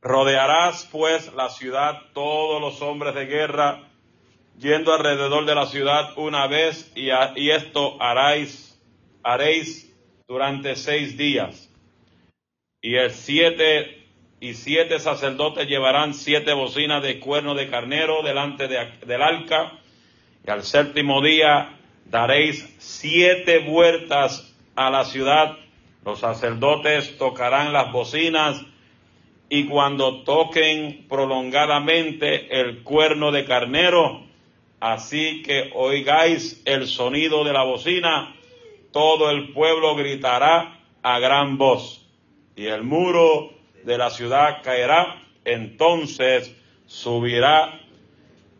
Rodearás pues la ciudad todos los hombres de guerra, yendo alrededor de la ciudad una vez, y, y esto haréis, haréis durante seis días. Y el siete y siete sacerdotes llevarán siete bocinas de cuerno de carnero delante del arca, y al séptimo día daréis siete vueltas a la ciudad. Los sacerdotes tocarán las bocinas y cuando toquen prolongadamente el cuerno de carnero, así que oigáis el sonido de la bocina, todo el pueblo gritará a gran voz y el muro de la ciudad caerá, entonces subirá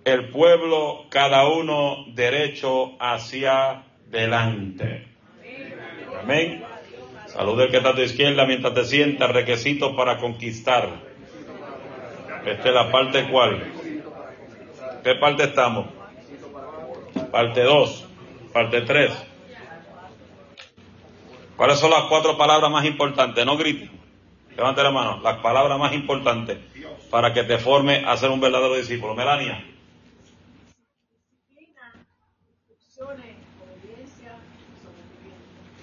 el pueblo cada uno derecho hacia delante. Amén. Saluda el que está a tu izquierda mientras te sientas, requisitos para conquistar. Esta es la parte cuál. ¿Qué parte estamos? Parte 2, parte 3. ¿Cuáles son las cuatro palabras más importantes? No grites. Levante la mano. Las palabras más importantes para que te forme a ser un verdadero discípulo. Melania.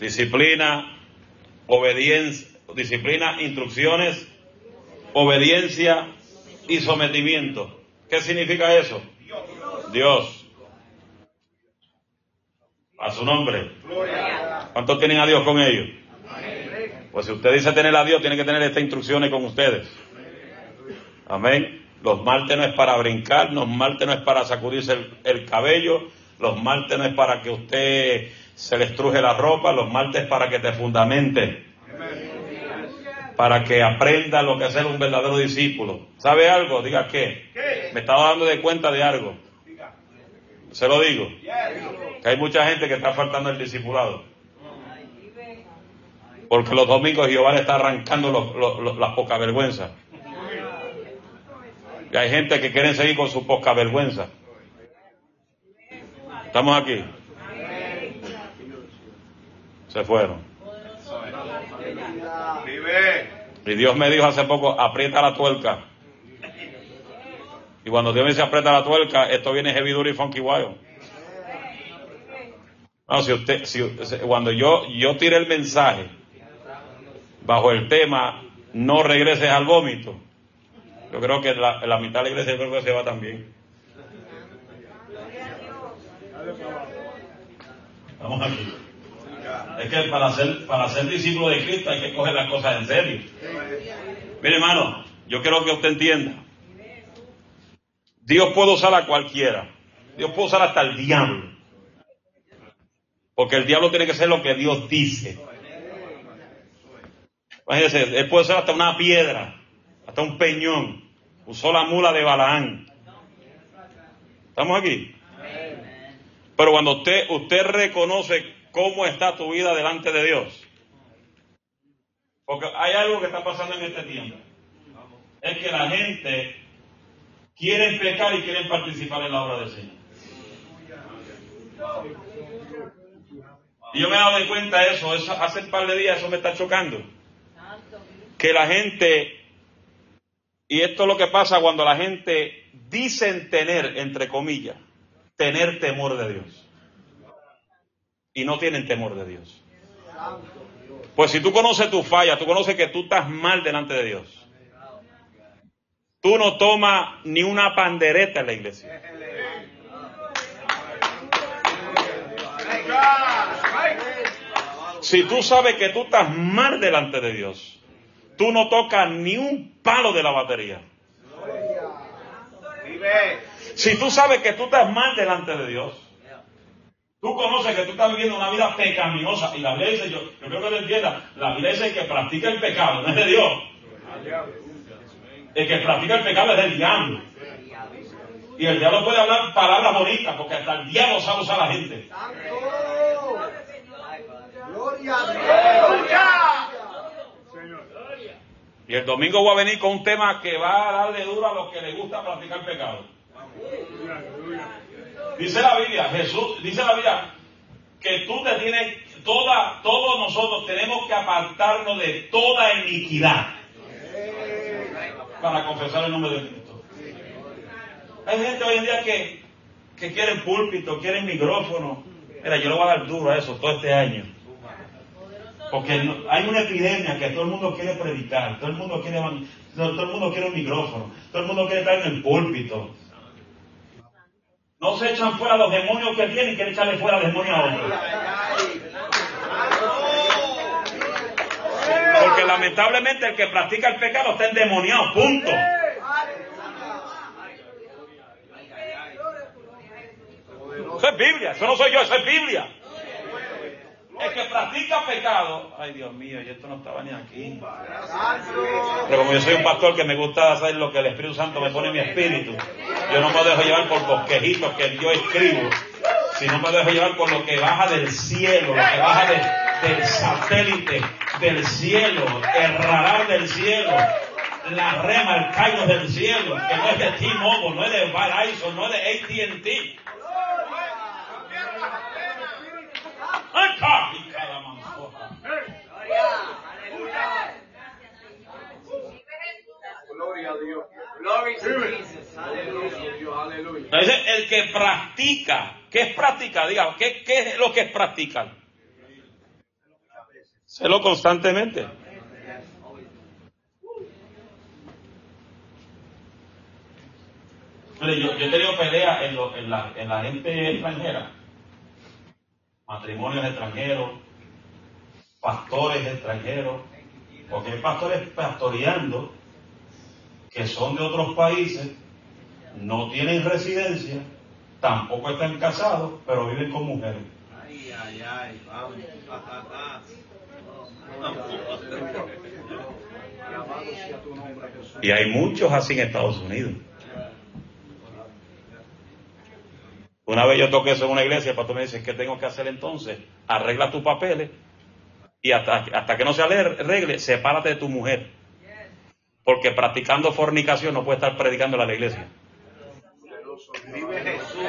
Disciplina, obediencia, disciplina, instrucciones, obediencia y sometimiento. ¿Qué significa eso? Dios. A su nombre. ¿Cuántos tienen a Dios con ellos? Pues si usted dice tener a Dios, tiene que tener estas instrucciones con ustedes. Amén. Los martes no es para brincar, los martes no es para sacudirse el, el cabello, los martes no es para que usted se le estruje la ropa, los martes para que te fundamente, para que aprenda lo que es ser un verdadero discípulo. ¿Sabe algo? Diga qué. Me estaba dando de cuenta de algo. Se lo digo. Que hay mucha gente que está faltando el discipulado. Porque los domingos Jehová le está arrancando las poca vergüenza. Y hay gente que quieren seguir con su poca vergüenza. ¿Estamos aquí? Se fueron. Y Dios me dijo hace poco, aprieta la tuerca. Y cuando Dios me dice aprieta la tuerca, esto viene heavy duty funky wild. Si usted, si, cuando yo, yo tiré el mensaje bajo el tema no regreses al vómito, yo creo que la, mitad de la iglesia creo que se va también. Estamos aquí. Es que para ser, para ser discípulo de Cristo hay que coger las cosas en serio. Mire, hermano, yo quiero que usted entienda. Dios puede usar a cualquiera. Dios puede usar hasta el diablo. Porque el diablo tiene que ser lo que Dios dice. Imagínense, él puede usar hasta una piedra, hasta un peñón. Usó la mula de Balaán. ¿Estamos aquí? Pero cuando usted, usted reconoce cómo está tu vida delante de Dios. Porque hay algo que está pasando en este tiempo. Es que la gente quiere pecar y quiere participar en la obra del Señor. Y yo me he dado cuenta de eso, eso, hace un par de días eso me está chocando. Que la gente, y esto es lo que pasa cuando la gente dicen tener, entre comillas, tener temor de Dios y no tienen temor de Dios. Pues si tú conoces tu falla, tú conoces que tú estás mal delante de Dios. Tú no tomas ni una pandereta en la iglesia. Si tú sabes que tú estás mal delante de Dios, tú no tocas ni un palo de la batería. Si tú sabes que tú estás mal delante de Dios, Tú conoces que tú estás viviendo una vida pecaminosa y la Biblia dice, yo, yo creo que lo entienda, la Biblia dice que practica el pecado, no es de Dios. El que practica el pecado es del diablo. Y el diablo puede hablar palabras bonitas, porque hasta el diablo sabe usar a la gente. Gloria a Y el domingo voy a venir con un tema que va a darle duro a los que les gusta practicar el pecado. Dice la Biblia, Jesús, dice la Biblia, que tú te tienes, toda, todos nosotros tenemos que apartarnos de toda iniquidad. para confesar el nombre de Cristo. Hay gente hoy en día que, que quieren púlpito, quieren micrófono. Mira, yo le voy a dar duro a eso todo este año. Porque hay una epidemia que todo el mundo quiere predicar, todo el mundo quiere, todo el mundo quiere un micrófono, todo el mundo quiere estar en el púlpito. No se echan fuera los demonios que tienen, quieren echarle fuera demonios a otros. Porque lamentablemente el que practica el pecado está endemoniado, punto. Eso es Biblia, eso no soy yo, eso es Biblia. El que practica pecado, ay Dios mío, y esto no estaba ni aquí. Pero como yo soy un pastor que me gusta hacer lo que el Espíritu Santo me pone en mi espíritu, yo no me dejo llevar por bosquejitos que yo escribo, sino me dejo llevar por lo que baja del cielo, lo que baja del satélite del cielo, el radar del cielo, la rema, el cairo del cielo, que no es de T-Mobile, no es de Verizon, no es de AT&T. Gloria Entonces, el que practica, ¿qué es practicar? Diga, ¿qué, ¿qué es lo que es practicar? Sélo constantemente. Yo, yo he tenido en, en la gente extranjera, matrimonios extranjeros, pastores extranjeros, porque hay pastores pastoreando que son de otros países, no tienen residencia, tampoco están casados, pero viven con mujeres. Ay, ay, ay, vamos. Y hay muchos así en Estados Unidos. Una vez yo toqué eso en una iglesia, el pastor me dice, ¿qué tengo que hacer entonces? Arregla tus papeles y hasta, hasta que no se arregle, sepárate de tu mujer. Porque practicando fornicación no puede estar predicando a la iglesia. Vive Jesús,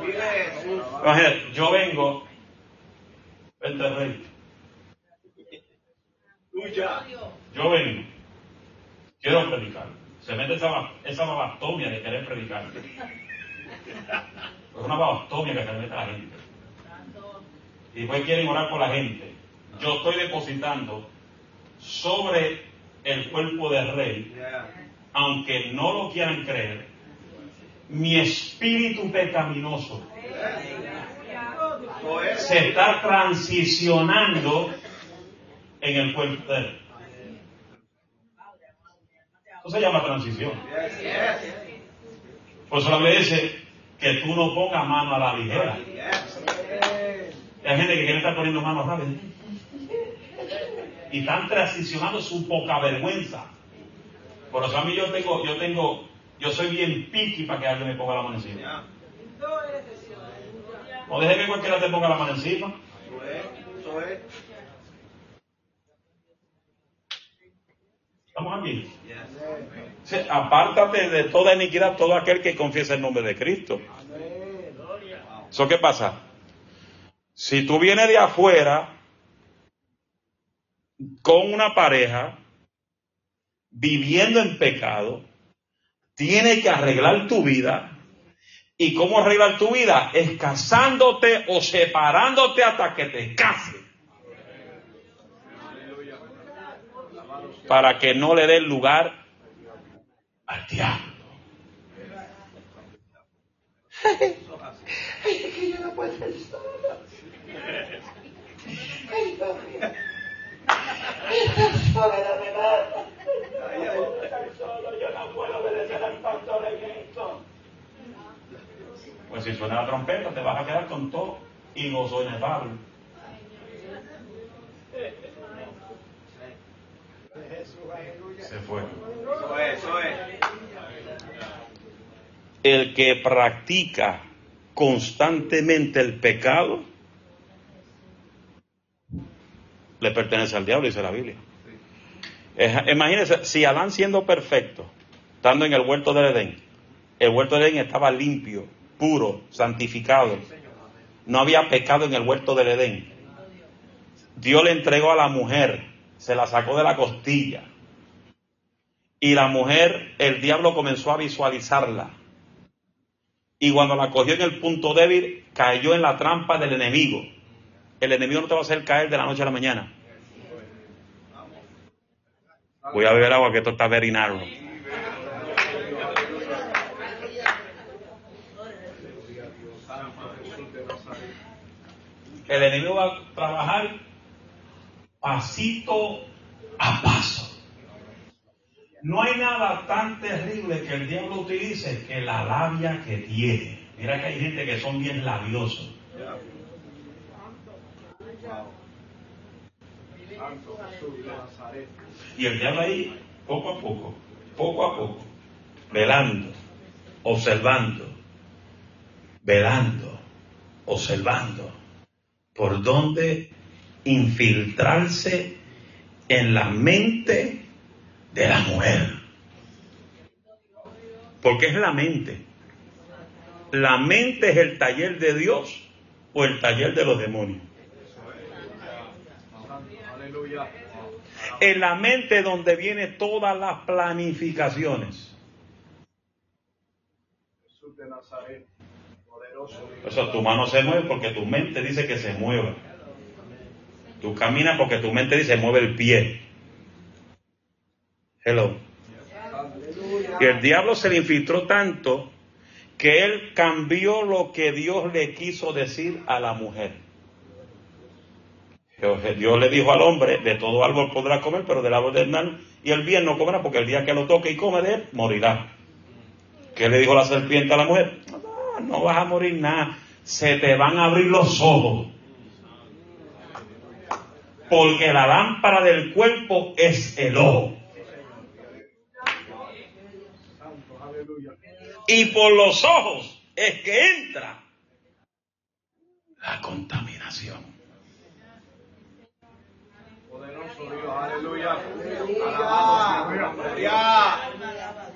vive yo vengo, vente rey. Yo vengo, quiero predicar. Se mete esa, esa babastomia de querer predicar. Es una babastomia que se mete la gente. Y después quieren orar por la gente. Yo estoy depositando sobre el cuerpo del rey, aunque no lo quieran creer, mi espíritu pecaminoso se está transicionando en el cuerpo de él. Eso se llama transición. Por eso la dice que tú no pongas mano a la ligera. Hay gente que quiere estar poniendo manos rápidas. Y están transicionando su poca vergüenza. Por eso a mí yo tengo, yo tengo, yo soy bien piqui para que alguien me ponga la mano encima. O deje que cualquiera te ponga la mano encima. ¿Estamos aquí? apártate de toda iniquidad todo aquel que confiesa el nombre de Cristo. ¿Eso qué pasa? Si tú vienes de afuera con una pareja viviendo en pecado, tienes que arreglar tu vida. ¿Y cómo arreglar tu vida? Es casándote o separándote hasta que te cases. para que no le dé lugar al diablo. Ay, es que yo no puedo ser sola. Ay, Dios mío. Esta soledad me mata. Yo no puedo estar solo, yo no puedo obedecer al pastor en esto. Pues si suena la trompeta, te vas a quedar con todo y gozo inefable. Se fue. El que practica constantemente el pecado le pertenece al diablo, dice la Biblia. Imagínense, si Adán siendo perfecto, estando en el huerto del Edén, el huerto del Edén estaba limpio, puro, santificado, no había pecado en el huerto del Edén. Dios le entregó a la mujer, se la sacó de la costilla Y la mujer, el diablo comenzó a visualizarla. Y cuando la cogió en el punto débil, cayó en la trampa del enemigo. El enemigo no te va a hacer caer de la noche a la mañana. Voy a beber agua que esto está verinado. El enemigo va a trabajar pasito. No hay nada tan terrible que el diablo utilice que la labia que tiene. Mira que hay gente que son bien labiosos. Y el diablo ahí, poco a poco, poco a poco, velando, observando, velando, observando, por dónde infiltrarse en la mente de la mujer. Porque es la mente. La mente es el taller de Dios o el taller de los demonios. En la mente donde vienen todas las planificaciones. Eso, tu mano se mueve porque tu mente dice que se mueva. Tú caminas porque tu mente dice mueve el pie. Y el diablo se le infiltró tanto que él cambió lo que Dios le quiso decir a la mujer. Dios le dijo al hombre, de todo árbol podrá comer, pero del árbol del mal y el bien no comerá, porque el día que lo toque y come de él, morirá. ¿Qué le dijo la serpiente a la mujer? No, no vas a morir nada, se te van a abrir los ojos. Porque la lámpara del cuerpo es el ojo. Y por los ojos es que entra la contaminación. Poderoso Dios, aleluya.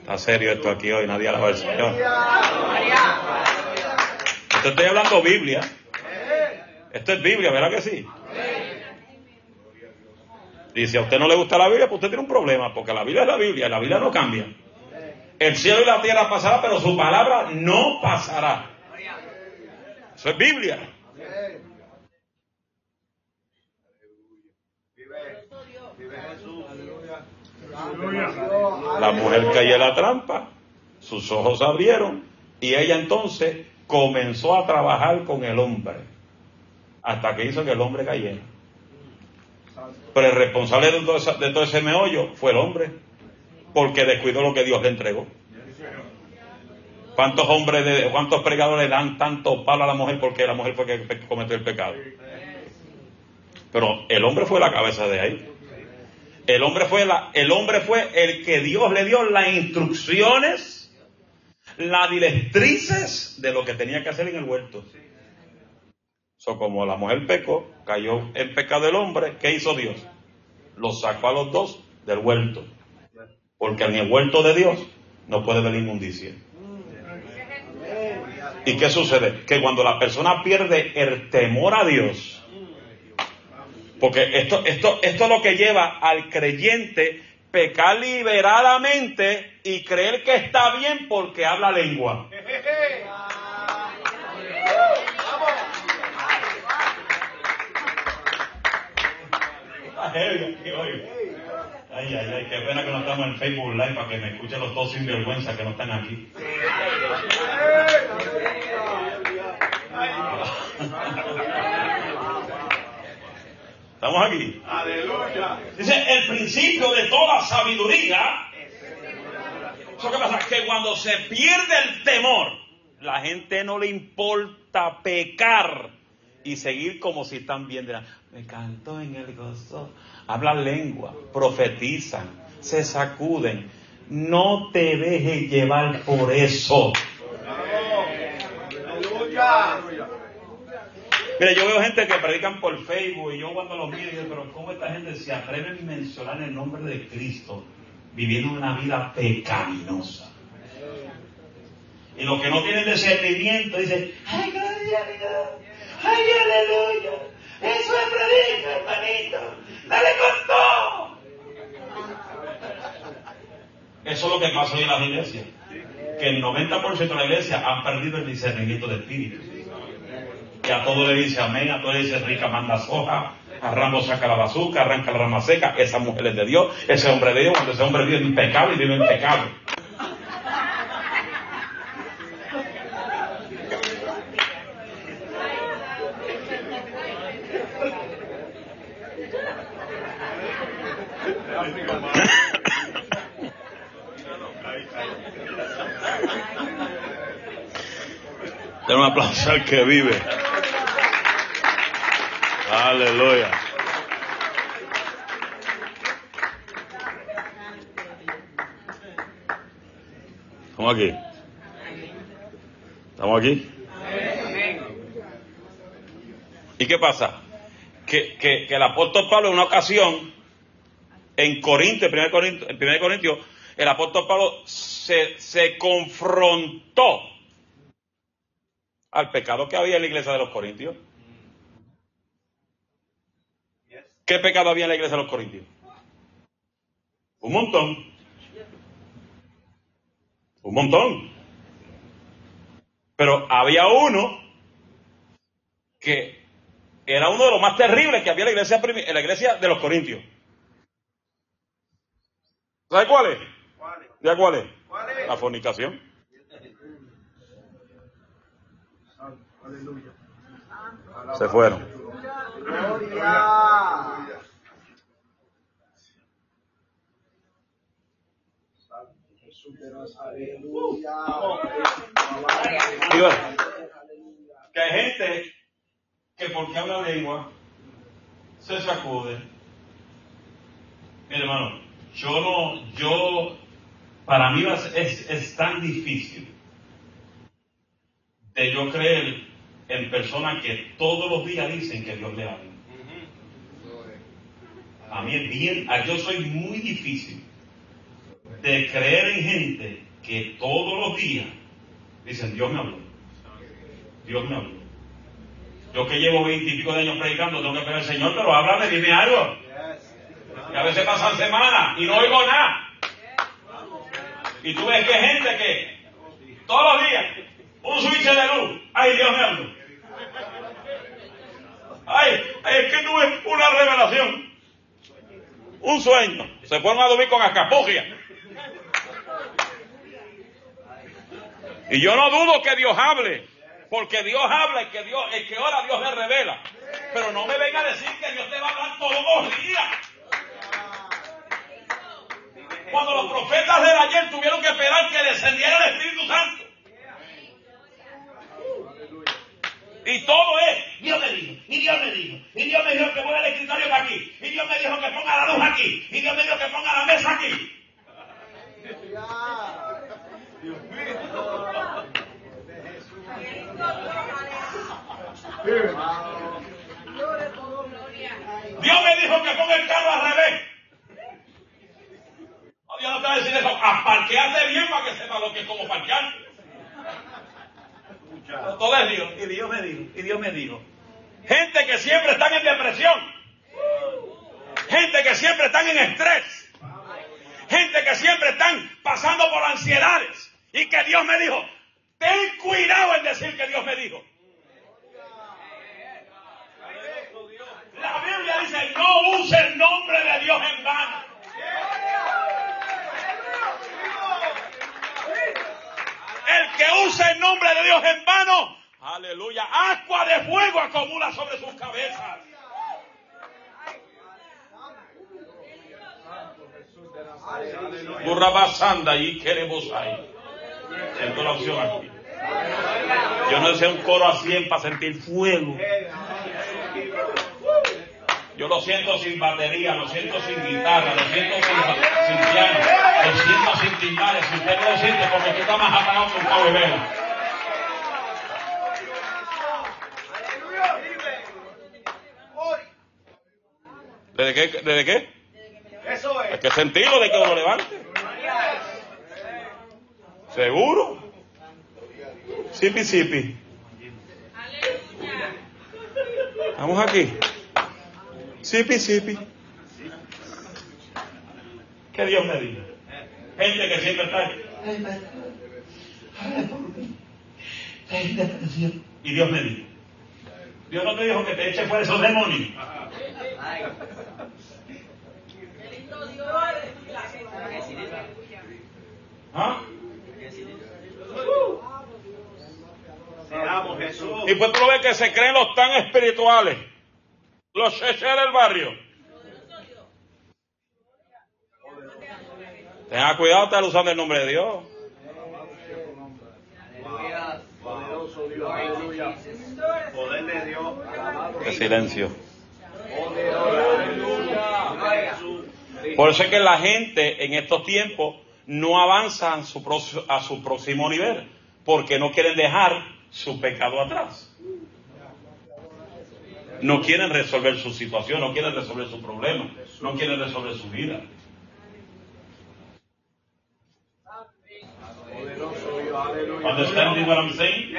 Está serio esto aquí hoy, nadie alaba al Señor. Esto estoy hablando Biblia. Esto es Biblia, ¿verdad que sí? Y si a usted no le gusta la Biblia, pues usted tiene un problema, porque la Biblia es la Biblia, la Biblia no cambia. El cielo y la tierra pasará, pero su palabra no pasará. Eso es Biblia. La mujer cayó en la trampa, sus ojos abrieron y ella entonces comenzó a trabajar con el hombre hasta que hizo que el hombre cayera. Pero el responsable de todo, ese, de todo ese meollo fue el hombre porque descuidó lo que Dios le entregó. ¿Cuántos hombres, de, cuántos pregadores dan tanto palo a la mujer porque la mujer fue que cometió el pecado? Pero el hombre fue la cabeza de ahí. El hombre fue la, el hombre fue el que Dios le dio las instrucciones, las directrices de lo que tenía que hacer en el huerto. So, como la mujer pecó, cayó en pecado el hombre, ¿qué hizo Dios? Los sacó a los dos del huerto. Porque en el huerto de Dios no puede haber inmundicia. ¿Y qué sucede? Que cuando la persona pierde el temor a Dios, porque esto, esto, esto es lo que lleva al creyente pecar liberadamente y creer que está bien porque habla lengua. Ay, ay, ay, qué pena que no estamos en Facebook Live para que me escuchen los dos sinvergüenza que no están aquí. ¿Estamos aquí? Aleluya. Dice, el principio de toda sabiduría. ¿Eso qué pasa? Que cuando se pierde el temor, la gente no le importa pecar y seguir como si están bien. Me canto en el gozo hablan lengua, profetizan, se sacuden. No te dejes llevar por eso. Mira, yo veo gente que predican por Facebook y yo cuando los miro digo, pero ¿cómo esta gente se atreve a mencionar el nombre de Cristo viviendo una vida pecaminosa? Y los que no tienen discernimiento dicen, ay, gloria a Dios, ay, aleluya, eso es predica, hermanito. ¡No le costó! Eso es lo que pasa hoy en las iglesias. Que el 90% de la iglesia han perdido el discernimiento de espíritu. Y a todo le dice amén, a todo le dice rica manda soja, a Rambo saca la bazooka, arranca la rama seca, esa mujer es de Dios, ese hombre de Dios, cuando ese hombre vive pecado y vive en pecado. Den un aplauso al que vive. Aleluya. ¿Estamos aquí? ¿Estamos aquí? ¿Y qué pasa? Que, que, que el apóstol Pablo en una ocasión, en Corinto, en 1 Corintios, en 1 Corintios el apóstol Pablo se, se confrontó al pecado que había en la iglesia de los Corintios. ¿Qué pecado había en la iglesia de los Corintios? Un montón. Un montón. Pero había uno que era uno de los más terribles que había en la iglesia, en la iglesia de los Corintios. ¿Sabe cuál es? ¿Ya cuál es? La fornicación. Se fueron. que hay gente que porque habla lengua se sacude. hermano, yo no, yo, para mí es, es tan difícil de yo creer en personas que todos los días dicen que Dios le habla. A mí es bien, yo soy muy difícil de creer en gente que todos los días dicen Dios me habló. Dios me habló. Yo que llevo veintipico de años predicando, tengo que pedir al Señor, pero háblame, dime algo. Y a veces pasan semanas y no oigo nada. Y tú ves que hay gente que todos los días, un switch de luz, ay Dios habló. Ay, es que tuve una revelación. Un sueño. Se fueron a dormir con acapugia. Y yo no dudo que Dios hable. Porque Dios habla y que Dios, el que ora Dios le revela. Pero no me venga a decir que Dios te va a hablar todos los días. Cuando los profetas de ayer tuvieron que esperar que descendiera el Espíritu Santo. Y todo es, Dios me dijo, y Dios me dijo, y Dios me dijo que ponga el escritorio aquí, y Dios me dijo que ponga la luz aquí, y Dios me dijo que ponga la mesa aquí. Dios me dijo que ponga el carro al revés. Dios no te va a decir eso. Aparqueate bien para que sepa lo que es como parquearte. Todo es Dios. Y Dios me dijo. Y Dios me dijo. Gente que siempre están en depresión. Gente que siempre están en estrés. Gente que siempre están pasando por ansiedades. Y que Dios me dijo. Ten cuidado en decir que Dios me dijo. La Biblia dice, no use el nombre de Dios en vano. El que use el nombre de Dios en vano, aleluya, agua de fuego acumula sobre sus cabezas. Burrabasanda y queremos ahí. Siento la opción aquí. Yo no sé un coro a 100 para sentir fuego. Yo lo siento sin batería, lo siento sin guitarra, lo siento sin, piano, lo siento sin timbales. Si usted no lo siente, porque tú estás más apagado que un cabo vela. ¿Desde qué? ¿Desde qué? Eso es. Hay que sentirlo de que uno levante. ¿Seguro? Sipi, sipi. Vamos aquí. Sipi, sipi. Que Dios me diga. Gente que siempre está. Y Dios me dijo. Dios no te dijo que te eche fuera esos demonios. ¿Ah? Y pues tú lo ves que se creen los tan espirituales, los cheches del barrio. Tenga cuidado, está usando el nombre de Dios. Poder de silencio. Por eso es que la gente en estos tiempos no avanza a su próximo nivel, porque no quieren dejar su pecado atrás. No quieren resolver su situación, no quieren resolver su problema, no quieren resolver su vida. Understanding what I'm saying?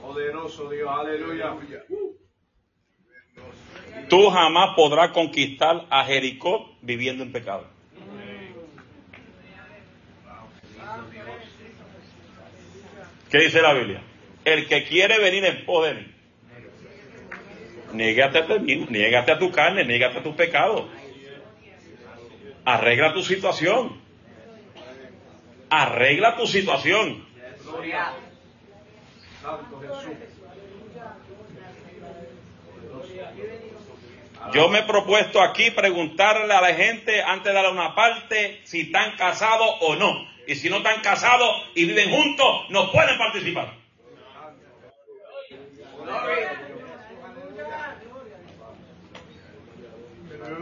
Poderoso Dios, aleluya. Tú jamás podrás conquistar a Jericó viviendo en pecado. ¿Qué dice la Biblia? El que quiere venir en poder, niégate a ti mismo, niégate a tu carne, niégate a tu pecado. Arregla tu situación. Arregla tu situación. Yo me he propuesto aquí preguntarle a la gente antes de darle una parte si están casados o no. Y si no están casados y viven juntos, no pueden participar.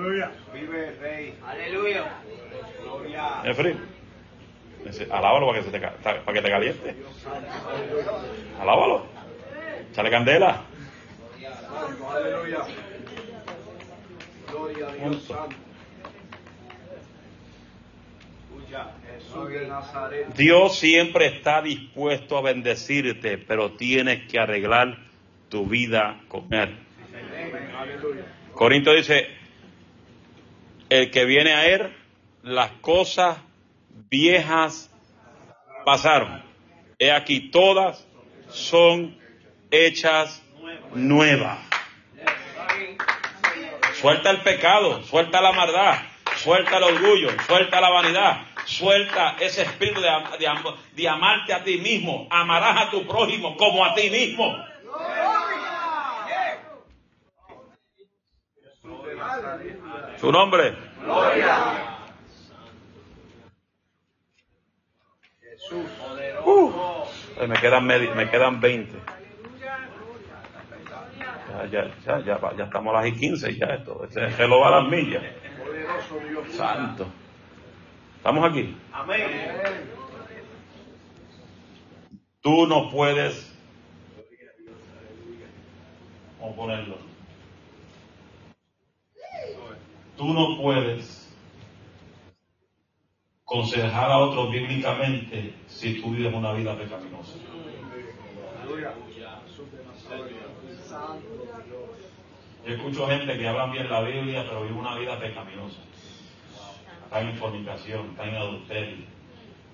Aleluya. Vive el rey. Aleluya. Gloria. Es frío. Alábalo para que, te, para que te caliente. Alábalo. Chale candela. Aleluya. Gloria a Dios Santo. Dios siempre está dispuesto a bendecirte, pero tienes que arreglar tu vida con Él. Corinto dice, el que viene a Él, las cosas viejas pasaron. He aquí, todas son hechas nuevas. Suelta el pecado, suelta la maldad, suelta el orgullo, suelta la vanidad, Suelta ese espíritu de, amarte a ti mismo. Amarás a tu prójimo como a ti mismo. Su nombre. Gloria. Jesús. Uh, me quedan me quedan 20. Ya, ya, ya, ya, estamos a las 15 ya esto. Ese reloj va a las millas. Santo. ¿Estamos aquí? Amén. Tú no puedes. Vamos a ponerlo. Tú no puedes aconsejar a otros bíblicamente si tú vives una vida pecaminosa. Yo escucho gente que hablan bien la Biblia, pero vive una vida pecaminosa están en fornicación, están en adulterio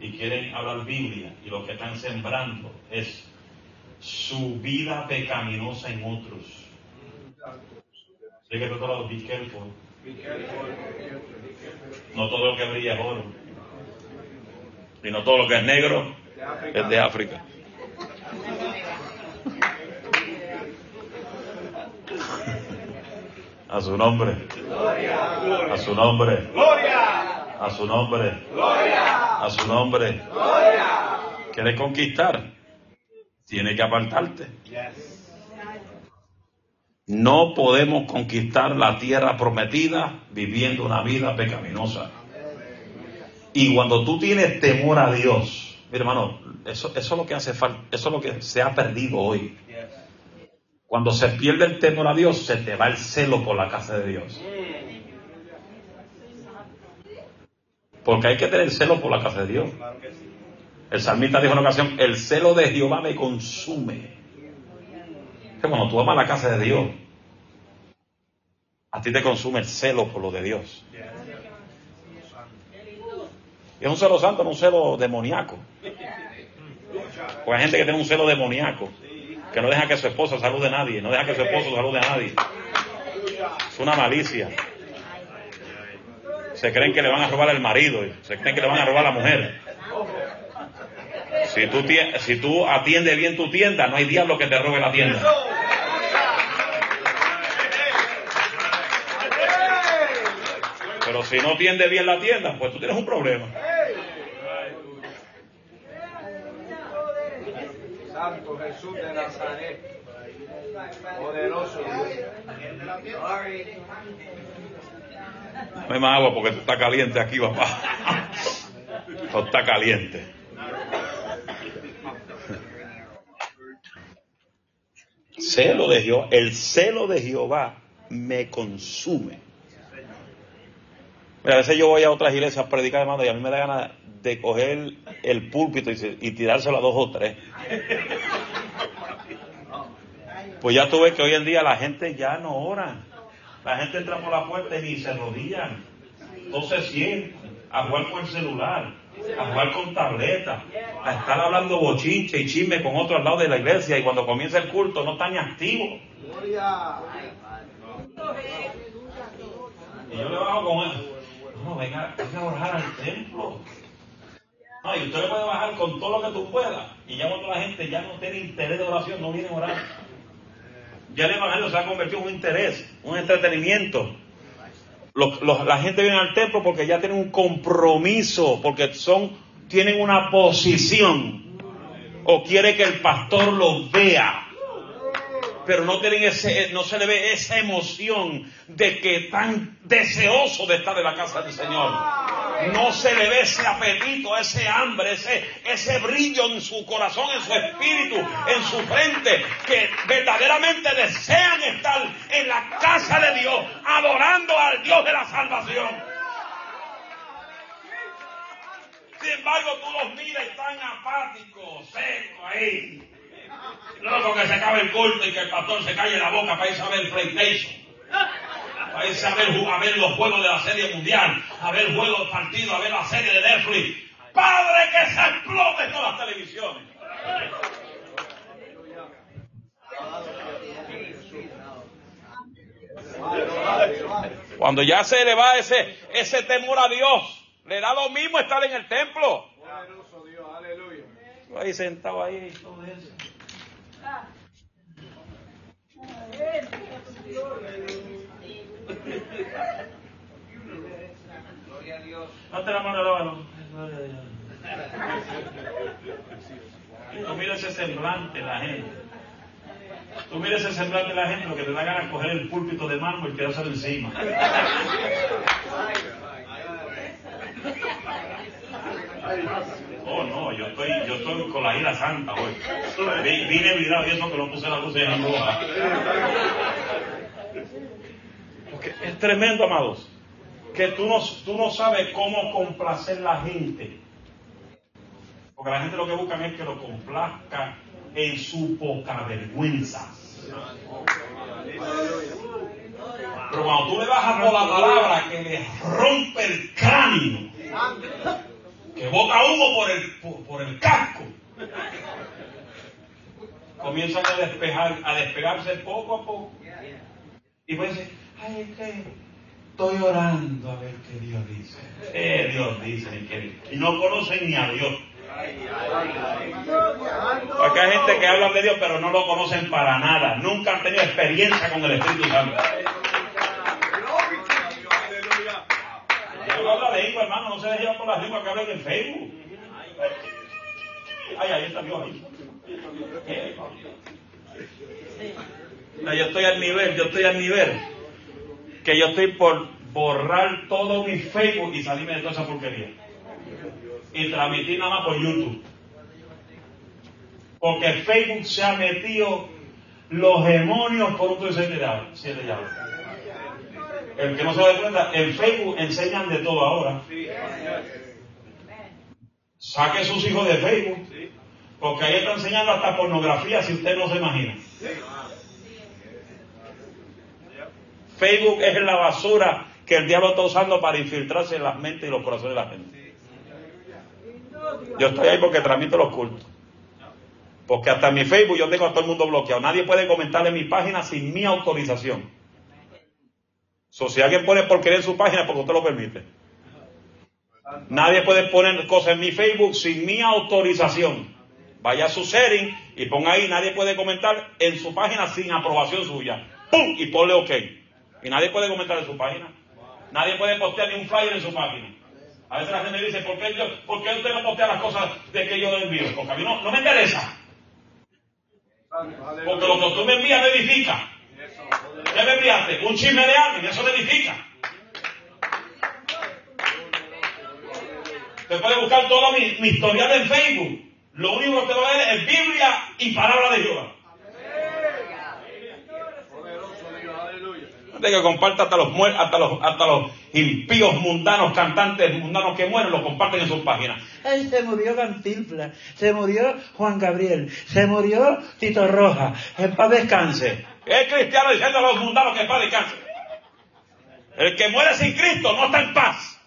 y quieren hablar Biblia y lo que están sembrando es su vida pecaminosa en otros. Así que todo be careful. No todo lo que brilla es oro. Y no todo lo que es negro es de África. A su nombre. A su nombre. A su nombre. A su nombre. ¿Quieres conquistar? Tiene que apartarte. No podemos conquistar la tierra prometida viviendo una vida pecaminosa. Y cuando tú tienes temor a Dios, mi hermano, eso, eso es lo que hace falta, eso es lo que se ha perdido hoy. Cuando se pierde el temor a Dios, se te va el celo por la casa de Dios. Porque hay que tener celo por la casa de Dios. El salmista dijo en ocasión, el celo de Jehová me consume. Que cuando tú amas la casa de Dios, a ti te consume el celo por lo de Dios. Es un celo santo, no un celo demoníaco. Porque hay gente que tiene un celo demoníaco, que no deja que su esposa salude a nadie, no deja que su esposo salude a nadie. Es una malicia. Se creen que le van a robar al marido, se creen que le van a robar a la mujer. Si tú, si tú atiendes bien tu tienda, no hay diablo que te robe la tienda. Pero si no atiendes bien la tienda, pues tú tienes un problema. Santo Jesús de Nazaret. Poderoso No hay más agua porque está caliente aquí, papá. Esto está caliente. Celo de el celo de Jehová me consume. a veces yo voy a otras iglesias a predicar, hermano, y a mí me da ganas de coger el púlpito y, tirárselo a dos o tres. Pues ya tú ves que hoy en día la gente ya no ora. La gente entra por la puerta y ni se rodillan. Entonces sienten a jugar con el celular, a jugar con tableta, a estar hablando bochinche y chisme con otro al lado de la iglesia y cuando comienza el culto no están ni activos. Y yo le bajo con él. No, venga, venga a orar al templo. No, y usted le puede bajar con todo lo que tú puedas. Y ya cuando la gente ya no tiene interés de oración, no viene a orar. Ya el evangelio se ha convertido en un interés, un entretenimiento la gente viene al templo porque ya tienen un compromiso, porque son, tienen una posición, o quiere que el pastor los vea pero no tienen ese, no se le ve esa emoción de que tan deseoso de estar en la casa del Señor. No se le ve ese apetito, ese hambre, ese, ese brillo en su corazón, en su espíritu, en su frente, que verdaderamente desean estar en la casa de Dios, adorando al Dios de la salvación. Sin embargo, tú los miras y están apáticos, secos ahí. Luego que se acabe el culto y que el pastor se calle la boca para irse a ver PlayStation. Irse a ver, a ver los juegos de la serie mundial, a ver juegos partidos, a ver la serie de Netflix. Padre, que se explote todas las televisiones. Cuando ya se le va ese, temor a Dios, le da lo mismo estar en el templo. Ahí sentado ahí todo eso. Date la mano. Tú mira ese semblante la gente. Tú mira ese semblante de la gente, lo que te da ganas de coger el púlpito de mano y tirárselo encima. Oh, no, yo estoy, yo estoy con la ira santa hoy. Vine virado y eso que no puse la luz en roja. Es tremendo, amados, que tú no, tú no sabes cómo complacer la gente. Porque la gente lo que buscan es que lo complazca en su poca vergüenza. Pero cuando tú le bajas por la palabra que le rompe el cráneo, que bota humo por el, por, el casco, comienzan a despejar, a despegarse poco a poco. Y pues ay, es que estoy orando a ver qué Dios dice. ¿Qué Dios dice? Y no conocen ni a Dios. Porque hay gente que habla de Dios pero no lo conocen para nada. Nunca han tenido experiencia con el Espíritu Santo. no habla lengua, hermano, no se deje por las lenguas que hablan en Facebook. Ay, ahí está Dios ahí. yo estoy al nivel, yo estoy al nivel que yo estoy por borrar todo mi Facebook y salirme de toda esa porquería. Y transmitir nada más por YouTube. Porque Facebook se ha metido los demonios por un siete llaves. El que no se da cuenta, en Facebook enseñan de todo ahora. Saque sus hijos de Facebook, porque ahí está enseñando hasta pornografía si usted no se imagina. Facebook es la basura que el diablo está usando para infiltrarse en las mentes y los corazones de la gente. Yo estoy ahí porque transmito los cultos. Porque hasta en mi Facebook yo tengo a todo el mundo bloqueado. Nadie puede comentar en mi página sin mi autorización. So, si alguien pone porquería en su página, porque usted lo permite. Nadie puede poner cosas en mi Facebook sin mi autorización. Vaya a su setting y ponga ahí, nadie puede comentar en su página sin aprobación suya. ¡Pum! Y ponle OK. Y nadie puede comentar en su página. Nadie puede postear ni un flyer en su página. A veces la gente dice, ¿por qué, yo, ¿por qué usted no postea las cosas de que yo le envío? Porque a mí no, no me interesa. Porque lo que tú me envías me edifica. ¿Qué me enviaste? Un chisme de alguien, eso me edifica. Usted puede buscar toda mi, mi historial en Facebook. Lo único que te va a ver es Biblia y palabra de Jehová. De que comparta hasta los muertos, hasta los, hasta los impíos mundanos, cantantes mundanos que mueren, lo comparten en sus páginas. Ay, se murió Cantinflas, se murió Juan Gabriel, se murió Tito Roja, en paz descanse. Es cristiano diciendo a los mundanos que en paz descanse. El que muere sin Cristo no está en paz.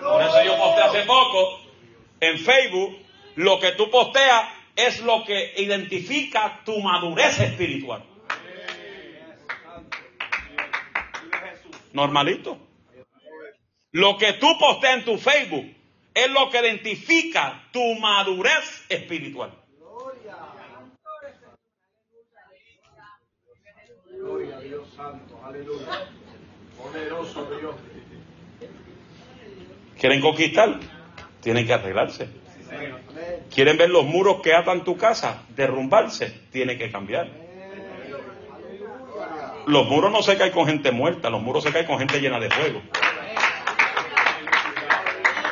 Por eso yo posteé hace poco en Facebook, lo que tú posteas es lo que identifica tu madurez espiritual. Normalito. Lo que tú posteas en tu Facebook es lo que identifica tu madurez espiritual. Gloria a Dios Santo, aleluya. Poderoso Dios. ¿Quieren conquistar? Tienen que arreglarse. ¿Quieren ver los muros que atan tu casa derrumbarse? Tiene que cambiar. Los muros no se caen con gente muerta, los muros se caen con gente llena de fuego.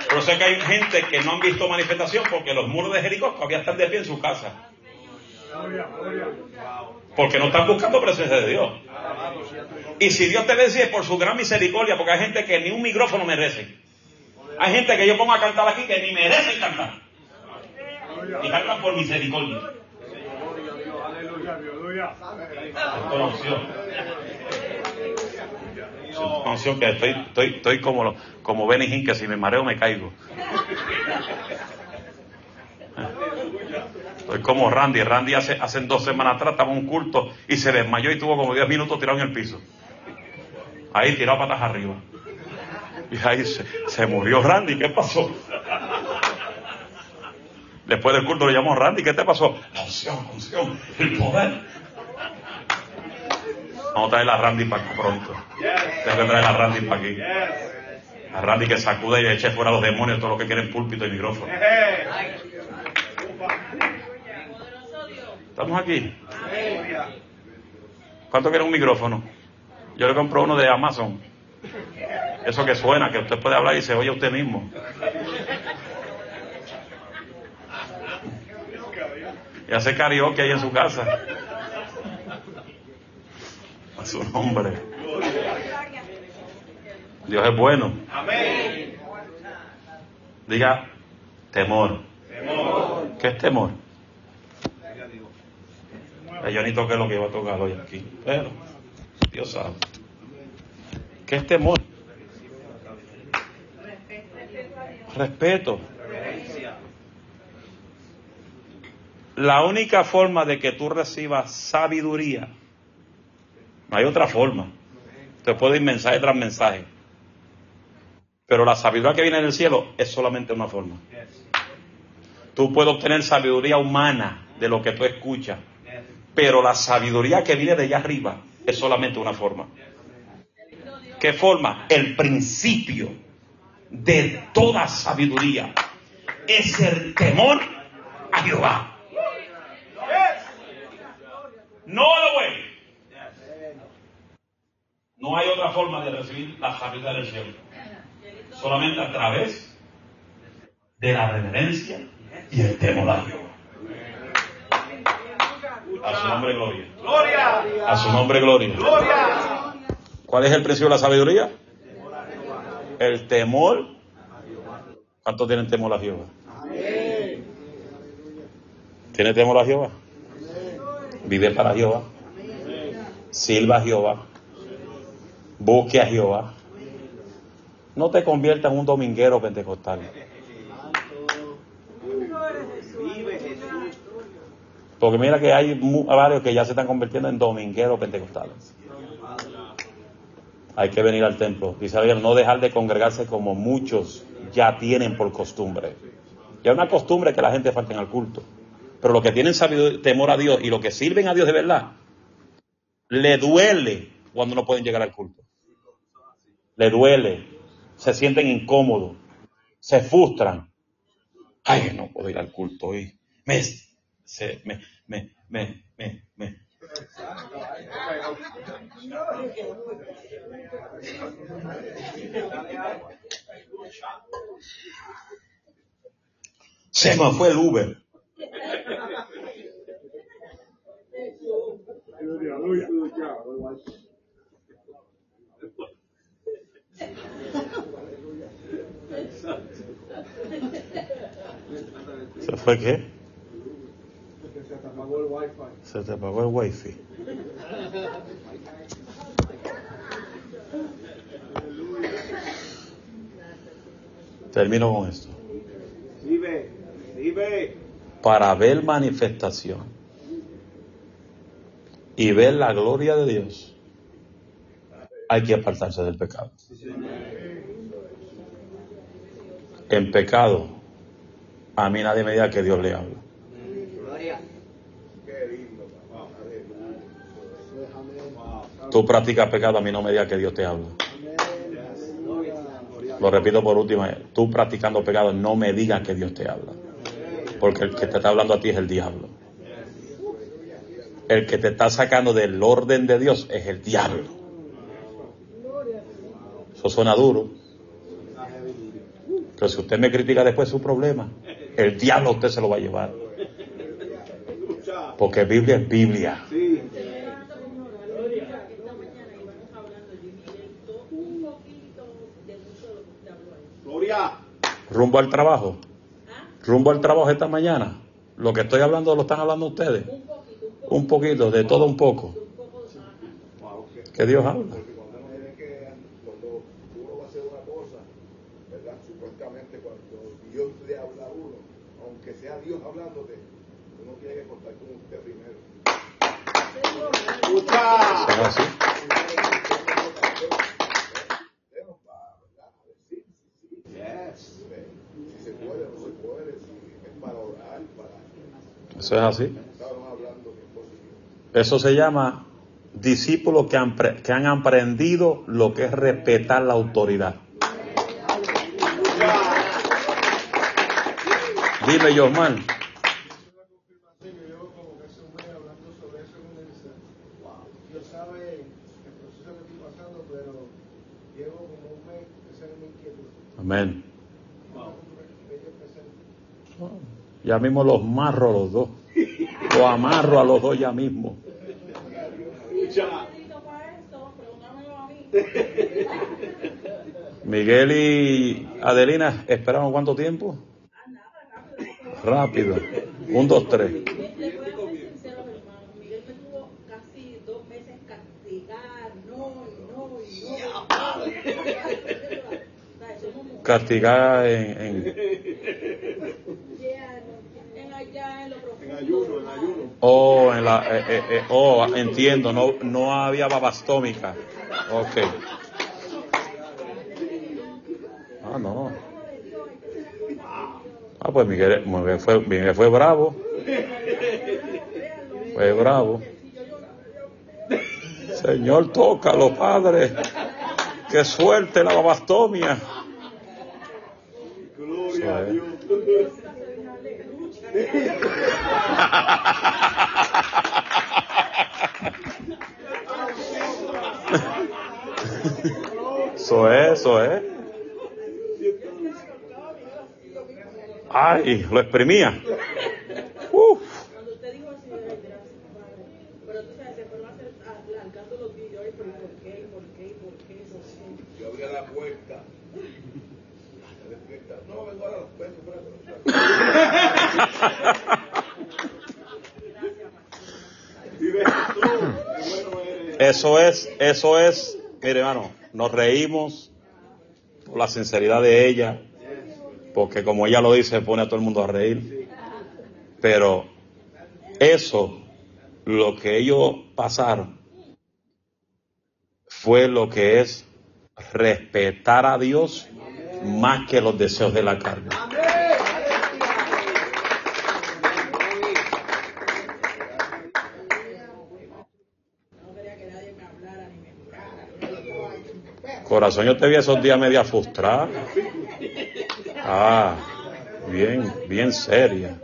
Pero sé que hay gente que no han visto manifestación porque los muros de Jericó todavía están de pie en su casa. Porque no están buscando presencia de Dios. Y si Dios te decide por su gran misericordia, porque hay gente que ni un micrófono merece. Hay gente que yo pongo a cantar aquí que ni merecen cantar. Y cantan por misericordia. Una unción que estoy, estoy, estoy como, como Benny Hinn, que si me mareo me caigo. Estoy como Randy. Randy hace, hace dos semanas atrás estaba en un culto y se desmayó y tuvo como 10 minutos tirado en el piso. Ahí tirado patas arriba. Y ahí se, se murió Randy. ¿Qué pasó? Después del culto le llamó Randy. ¿Qué te pasó? La unción, la unción, el poder. Vamos a traer a Randy para acá pronto. Tengo que traer a Randy para aquí. A Randy que sacude y eche fuera a los demonios, todo lo que quieren púlpito y micrófono. ¿Estamos aquí? ¿Cuánto quiere un micrófono? Yo le compro uno de Amazon. Eso que suena, que usted puede hablar y se oye usted mismo. Y hace karaoke ahí en su casa. A su nombre. Dios es bueno. Diga temor. ¿Qué es temor? Eh, Yo ni toqué lo que iba a tocar hoy aquí. Pero Dios sabe. ¿Qué es temor? Respeto. La única forma de que tú recibas sabiduría, no hay otra forma. Te puede ir mensaje tras mensaje. Pero la sabiduría que viene del cielo es solamente una forma. Tú puedes obtener sabiduría humana de lo que tú escuchas, pero la sabiduría que viene de allá arriba es solamente una forma. ¿Qué forma? El principio de toda sabiduría es el temor a Jehová. No lo way. No hay otra forma de recibir la sabiduría del cielo. Solamente a través de la reverencia y el temor a Jehová. A su nombre gloria. Gloria. A su nombre gloria. Gloria. ¿Cuál es el principio de la sabiduría? El temor. ¿Cuántos tienen temor a Jehová? ¿Tiene temor a Jehová? Vive para Jehová. Sirva a Jehová. Busque a Jehová. No te conviertas en un dominguero pentecostal. Porque mira que hay varios que ya se están convirtiendo en domingueros pentecostales. Hay que venir al templo. Dice Biblia, no dejar de congregarse como muchos ya tienen por costumbre. Ya es una costumbre que la gente falte al culto. Pero los que tienen temor a Dios y los que sirven a Dios de verdad, le duele cuando no pueden llegar al culto. Le duele. Se sienten incómodos. Se frustran. Ay, no puedo ir al culto hoy. Me, me, me, me, me, me. Se me fue el Uber. ¿Se fue qué? Se te apagó el wifi. Se te el. Termino con esto. Vive, vive. Para ver manifestación y ver la gloria de Dios, hay que apartarse del pecado. En pecado, a mí nadie me diga que Dios le habla. Tú practicas pecado, a mí no me digas que Dios te habla. Lo repito por última vez. Tú practicando pecado, no me digas que Dios te habla. Porque el que te está hablando a ti es el diablo. El que te está sacando del orden de Dios es el diablo. Eso suena duro. Pero si usted me critica después es su problema. El diablo a usted se lo va a llevar. Porque Biblia es Biblia. Rumbo al trabajo. Rumbo al trabajo esta mañana. Lo que estoy hablando lo están hablando ustedes. Un poquito, un poco, Un poquito, de todo un poco. que- Dios habla. A hacer una cosa, ¿verdad? Supuestamente cuando Dios le habla a uno, aunque sea Dios hablándote, uno tiene que contar con usted primero. Escucha. ¿Son así? Tenemos para, ¿verdad? A ver si, si, si, Yes. si se puede o no se puede, si es para orar, para Eso es así. Eso se llama discípulos que han, que han aprendido lo que es respetar la autoridad. Dime, Yosman. Amén. Ya mismo los marro a los dos. Los amarro a los dos ya mismo. Miguel y Adelina, ¿esperamos cuánto tiempo? Rápido. Un, dos, tres. Le voy a ser sincero, hermano. Miguel me tuvo casi dos meses castigar, no, y no, y no. O sea, somos mujeres. Castigar en, en- En allá, en lo profundo. En ayuno, en ayuno. Oh, en la, eh, eh, eh, oh, entiendo, no, no había babastómica. Ok. Ah, no. Ah, pues Miguel, Miguel fue, Miguel fue bravo. Fue bravo. Señor, tócalo, Padre. Que suelte la babastomia. Gloria a Eso es. Dios. Eso es, eso es. Ay, lo exprimía. Uf. Cuando usted dijo así, ay, gracias, padre. Pero tú sabes, se fueron a hacer alargando los vídeos. Ay, pero ¿y por qué? ¿Y por qué? ¿Y por qué? ¿Y por qué? Yo abría la puerta. Se despierta. No, vengo ahora, ven, espérate, Vive Jesús. Qué bueno eres. Eso es, eso es. Mire, hermano, nos reímos, por la sinceridad de ella, porque como ella lo dice, pone a todo el mundo a reír. Pero eso, lo que ellos pasaron, fue lo que es respetar a Dios más que los deseos de la carne. No quería que nadie me hablara ni me mirara. Corazón, yo te vi esos días media frustrada. Ah, bien, bien seria.